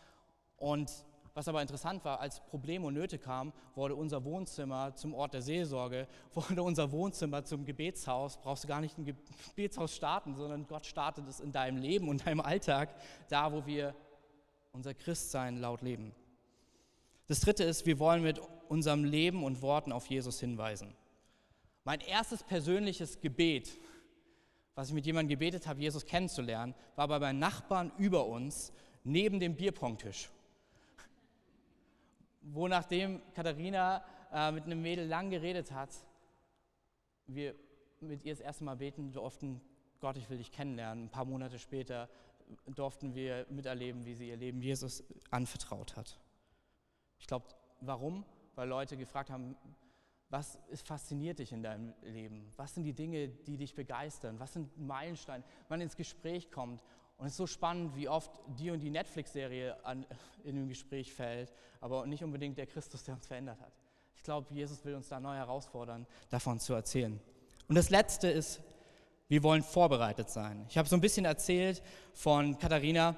Und was aber interessant war, als Probleme und Nöte kamen, wurde unser Wohnzimmer zum Ort der Seelsorge, wurde unser Wohnzimmer zum Gebetshaus. Brauchst du gar nicht ein Gebetshaus starten, sondern Gott startet es in deinem Leben und deinem Alltag, da wo wir unser Christsein laut leben. Das dritte ist, wir wollen mit unserem Leben und Worten auf Jesus hinweisen. Mein erstes persönliches Gebet, was ich mit jemandem gebetet habe, Jesus kennenzulernen, war bei meinen Nachbarn über uns neben dem Bierpongtisch wo nachdem Katharina äh, mit einem Mädel lang geredet hat, wir mit ihr das erste Mal beten durften, Gott, ich will dich kennenlernen. Ein paar Monate später durften wir miterleben, wie sie ihr Leben Jesus anvertraut hat. Ich glaube, warum? Weil Leute gefragt haben, was fasziniert dich in deinem Leben? Was sind die Dinge, die dich begeistern? Was sind Meilensteine? Man ins Gespräch kommt und es ist so spannend, wie oft die und die Netflix-Serie in dem Gespräch fällt, aber nicht unbedingt der Christus, der uns verändert hat. Ich glaube, Jesus will uns da neu herausfordern, davon zu erzählen. Und das Letzte ist, wir wollen vorbereitet sein. Ich habe so ein bisschen erzählt von Katharina,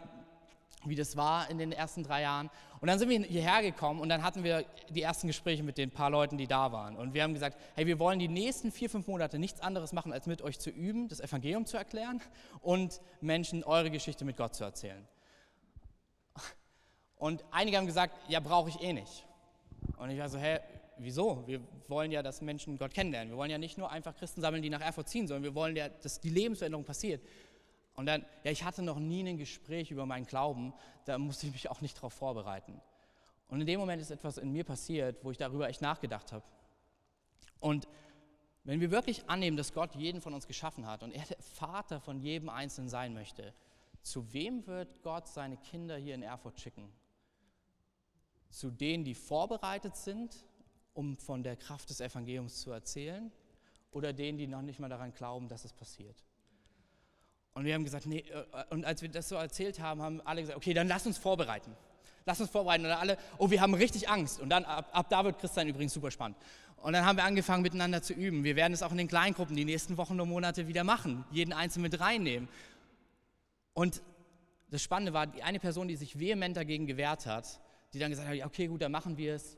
wie das war in den ersten drei Jahren. Und dann sind wir hierher gekommen und dann hatten wir die ersten Gespräche mit den paar Leuten, die da waren. Und wir haben gesagt, hey, wir wollen die nächsten vier, fünf Monate nichts anderes machen, als mit euch zu üben, das Evangelium zu erklären und Menschen eure Geschichte mit Gott zu erzählen. Und einige haben gesagt, ja, brauche ich eh nicht. Und ich war so, hä, wieso? Wir wollen ja, dass Menschen Gott kennenlernen. Wir wollen ja nicht nur einfach Christen sammeln, die nach Erfurt ziehen, sondern wir wollen ja, dass die Lebensveränderung passiert. Und dann, ja, ich hatte noch nie ein Gespräch über meinen Glauben, da musste ich mich auch nicht darauf vorbereiten. Und in dem Moment ist etwas in mir passiert, wo ich darüber echt nachgedacht habe. Und wenn wir wirklich annehmen, dass Gott jeden von uns geschaffen hat und er der Vater von jedem Einzelnen sein möchte, zu wem wird Gott seine Kinder hier in Erfurt schicken? Zu denen, die vorbereitet sind, um von der Kraft des Evangeliums zu erzählen, oder denen, die noch nicht mal daran glauben, dass es passiert? Und wir haben gesagt, nee, äh, und als wir das so erzählt haben, haben alle gesagt, okay, dann lass uns vorbereiten. Lass uns vorbereiten. Und alle, oh, wir haben richtig Angst. Und dann, ab, ab da wird Christsein übrigens super spannend. Und dann haben wir angefangen, miteinander zu üben. Wir werden es auch in den Kleingruppen die nächsten Wochen und Monate wieder machen. Jeden Einzelnen mit reinnehmen. Und das Spannende war, die eine Person, die sich vehement dagegen gewehrt hat, die dann gesagt hat, okay, gut, dann machen wir es.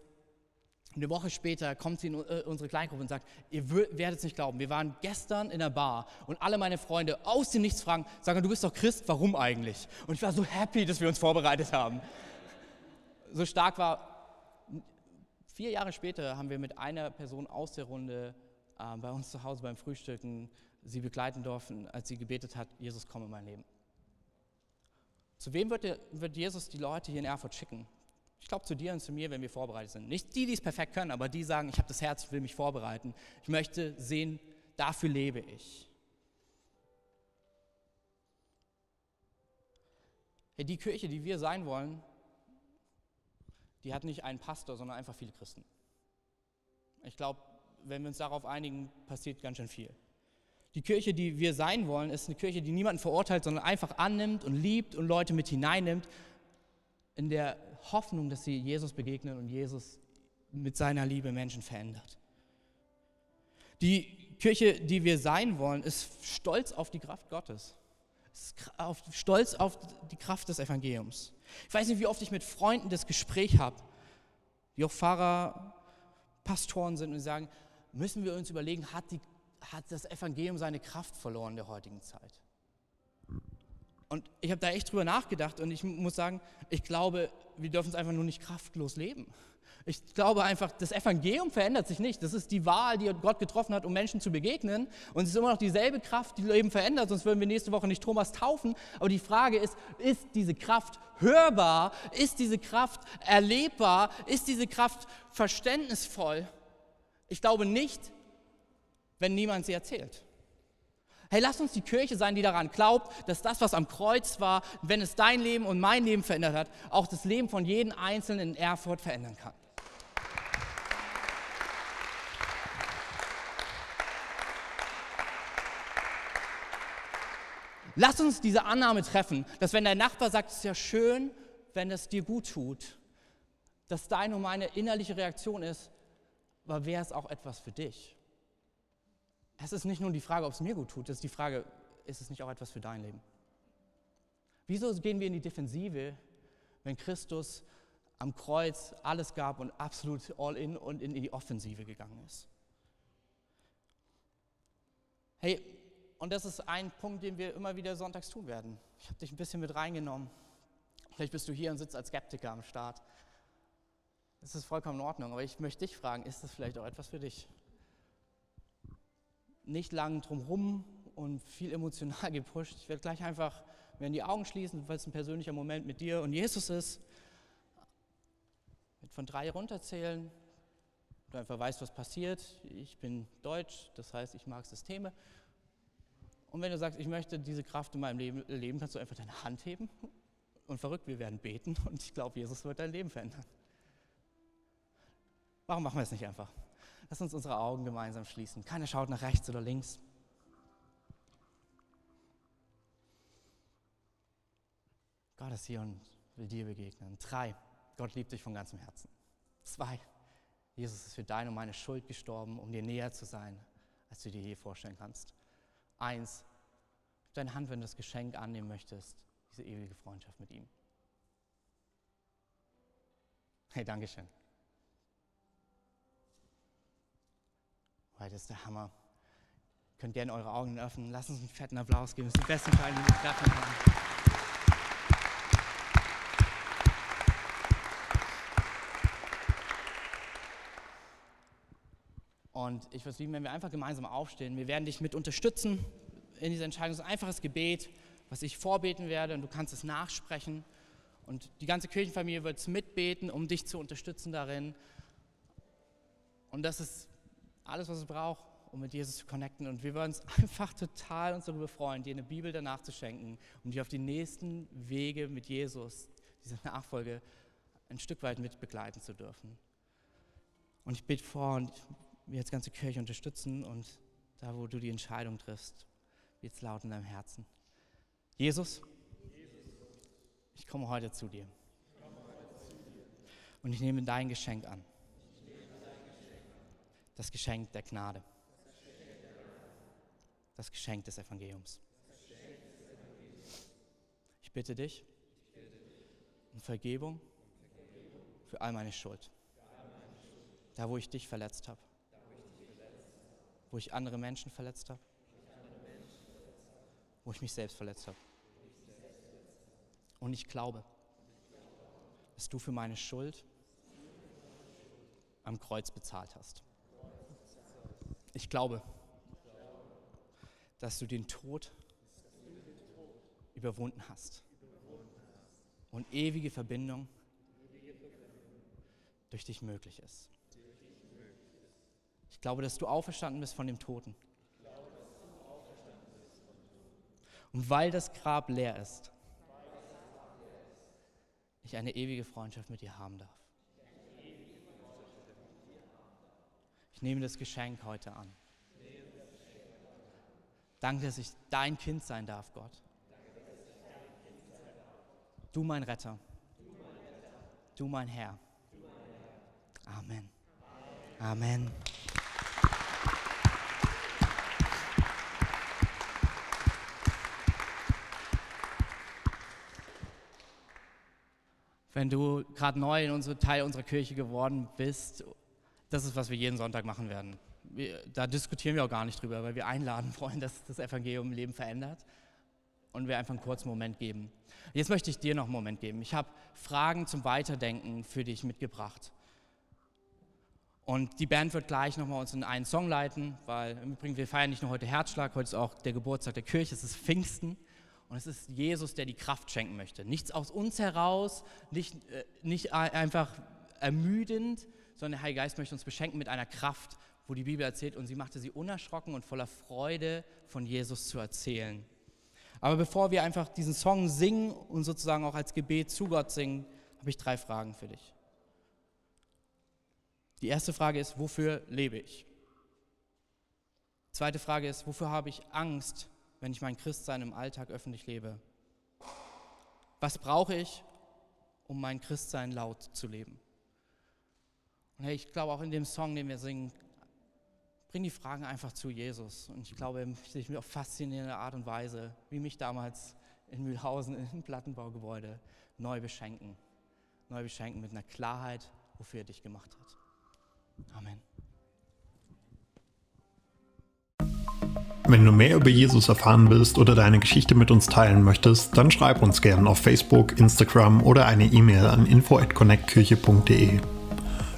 Eine Woche später kommt sie in äh, unsere Kleingruppe und sagt, ihr werdet es nicht glauben, wir waren gestern in der Bar und alle meine Freunde aus dem Nichts fragen, sagen, du bist doch Christ, warum eigentlich? Und ich war so happy, dass wir uns vorbereitet haben. So stark war, vier Jahre später haben wir mit einer Person aus der Runde äh, bei uns zu Hause beim Frühstücken sie begleiten dürfen, als sie gebetet hat, Jesus, komm in mein Leben. Zu wem wird, der, wird Jesus die Leute hier in Erfurt schicken? Ich glaube zu dir und zu mir, wenn wir vorbereitet sind. Nicht die, die es perfekt können, aber die sagen, ich habe das Herz, ich will mich vorbereiten. Ich möchte sehen, dafür lebe ich. Die Kirche, die wir sein wollen, die hat nicht einen Pastor, sondern einfach viele Christen. Ich glaube, wenn wir uns darauf einigen, passiert ganz schön viel. Die Kirche, die wir sein wollen, ist eine Kirche, die niemanden verurteilt, sondern einfach annimmt und liebt und Leute mit hineinnimmt, in der Hoffnung, dass sie Jesus begegnen und Jesus mit seiner Liebe Menschen verändert. Die Kirche, die wir sein wollen, ist stolz auf die Kraft Gottes. Ist stolz auf die Kraft des Evangeliums. Ich weiß nicht, wie oft ich mit Freunden das Gespräch habe, die auch Pfarrer, Pastoren sind und sagen, müssen wir uns überlegen, hat, die, hat das Evangelium seine Kraft verloren in der heutigen Zeit? Und ich habe da echt drüber nachgedacht und ich muss sagen, ich glaube, wir dürfen es einfach nur nicht kraftlos leben. Ich glaube einfach, das Evangelium verändert sich nicht. Das ist die Wahl, die Gott getroffen hat, um Menschen zu begegnen. Und es ist immer noch dieselbe Kraft, die Leben verändert, sonst würden wir nächste Woche nicht Thomas taufen. Aber die Frage ist, ist diese Kraft hörbar? Ist diese Kraft erlebbar? Ist diese Kraft verständnisvoll? Ich glaube nicht, wenn niemand sie erzählt. Hey, lass uns die Kirche sein, die daran glaubt, dass das, was am Kreuz war, wenn es dein Leben und mein Leben verändert hat, auch das Leben von jedem Einzelnen in Erfurt verändern kann. Lass uns diese Annahme treffen, dass wenn dein Nachbar sagt, es ist ja schön, wenn es dir gut tut, dass deine und meine innerliche Reaktion ist, aber wäre es auch etwas für dich? Es ist nicht nur die Frage, ob es mir gut tut, es ist die Frage, ist es nicht auch etwas für dein Leben? Wieso gehen wir in die Defensive, wenn Christus am Kreuz alles gab und absolut all in und in die Offensive gegangen ist? Hey, und das ist ein Punkt, den wir immer wieder sonntags tun werden. Ich habe dich ein bisschen mit reingenommen. Vielleicht bist du hier und sitzt als Skeptiker am Start. Das ist vollkommen in Ordnung, aber ich möchte dich fragen, ist das vielleicht auch etwas für dich? Nicht lang drumherum und viel emotional gepusht. Ich werde gleich einfach, werden die Augen schließen, weil es ein persönlicher Moment mit dir und Jesus ist. Mit von drei runterzählen. Du einfach weißt, was passiert. Ich bin deutsch, das heißt, ich mag Systeme. Und wenn du sagst, ich möchte diese Kraft in meinem Leben erleben, kannst du einfach deine Hand heben. Und verrückt, wir werden beten und ich glaube, Jesus wird dein Leben verändern. Warum machen wir es nicht einfach? Lass uns unsere Augen gemeinsam schließen. Keiner schaut nach rechts oder links. Gott ist hier und will dir begegnen. Drei, Gott liebt dich von ganzem Herzen. Zwei, Jesus ist für deine und meine Schuld gestorben, um dir näher zu sein, als du dir je vorstellen kannst. Eins, deine Hand, wenn du das Geschenk annehmen möchtest, diese ewige Freundschaft mit ihm. Hey, Dankeschön. Weil das ist der Hammer. Könnt gerne eure Augen öffnen. Lasst uns einen fetten Applaus geben. Das ist die besten Teile, die wir treffen haben. Und ich würde es lieben, wenn wir einfach gemeinsam aufstehen. Wir werden dich mit unterstützen in dieser Entscheidung. Es ist ein einfaches Gebet, was ich vorbeten werde und du kannst es nachsprechen. Und die ganze Kirchenfamilie wird es mitbeten, um dich zu unterstützen darin. Und das ist alles, was es braucht, um mit Jesus zu connecten. Und wir wollen uns einfach total uns darüber freuen, dir eine Bibel danach zu schenken, um dich auf die nächsten Wege mit Jesus, diese Nachfolge, ein Stück weit mit begleiten zu dürfen. Und ich bete vor und wir als ganze Kirche unterstützen und da, wo du die Entscheidung triffst, wird es laut in deinem Herzen. Jesus, ich komme heute zu dir. Und ich nehme dein Geschenk an das Geschenk der Gnade. Das Geschenk des Evangeliums. Ich bitte dich um Vergebung für all meine Schuld. Da, wo ich dich verletzt habe. Wo ich andere Menschen verletzt habe. Wo ich mich selbst verletzt habe. Und ich glaube, dass du für meine Schuld am Kreuz bezahlt hast. Ich glaube, dass du den Tod überwunden hast und ewige Verbindung durch dich möglich ist. Ich glaube, dass du auferstanden bist von dem Toten. Und weil das Grab leer ist, ich eine ewige Freundschaft mit dir haben darf. Ich nehme das Geschenk heute an. Danke, dass ich dein Kind sein darf, Gott. Du mein Retter. Du mein Herr. Amen. Amen. Wenn du gerade neu in unsere Teil unserer Kirche geworden bist, das ist, was wir jeden Sonntag machen werden. Wir, da diskutieren wir auch gar nicht drüber, weil wir einladen wollen, dass das Evangelium Leben verändert und wir einfach einen kurzen Moment geben. Jetzt möchte ich dir noch einen Moment geben. Ich habe Fragen zum Weiterdenken für dich mitgebracht. Und die Band wird gleich nochmal uns in einen Song leiten, weil im Übrigen, wir feiern nicht nur heute Herzschlag, heute ist auch der Geburtstag der Kirche, es ist Pfingsten. Und es ist Jesus, der die Kraft schenken möchte. Nichts aus uns heraus, nicht, äh, nicht einfach ermüdend, sondern der Heilige Geist möchte uns beschenken mit einer Kraft, wo die Bibel erzählt, und sie machte sie unerschrocken und voller Freude von Jesus zu erzählen. Aber bevor wir einfach diesen Song singen und sozusagen auch als Gebet zu Gott singen, habe ich drei Fragen für dich. Die erste Frage ist, wofür lebe ich? Die zweite Frage ist, wofür habe ich Angst, wenn ich mein Christsein im Alltag öffentlich lebe? Was brauche ich, um mein Christsein laut zu leben? Und hey, ich glaube auch in dem Song, den wir singen, bring die Fragen einfach zu Jesus. Und ich glaube, sich auf faszinierende Art und Weise, wie mich damals in Mühlhausen im Plattenbaugebäude neu beschenken. Neu beschenken mit einer Klarheit, wofür er dich gemacht hat. Amen. Wenn du mehr über Jesus erfahren willst oder deine Geschichte mit uns teilen möchtest, dann schreib uns gerne auf Facebook, Instagram oder eine E-Mail an info@connectkirche.de.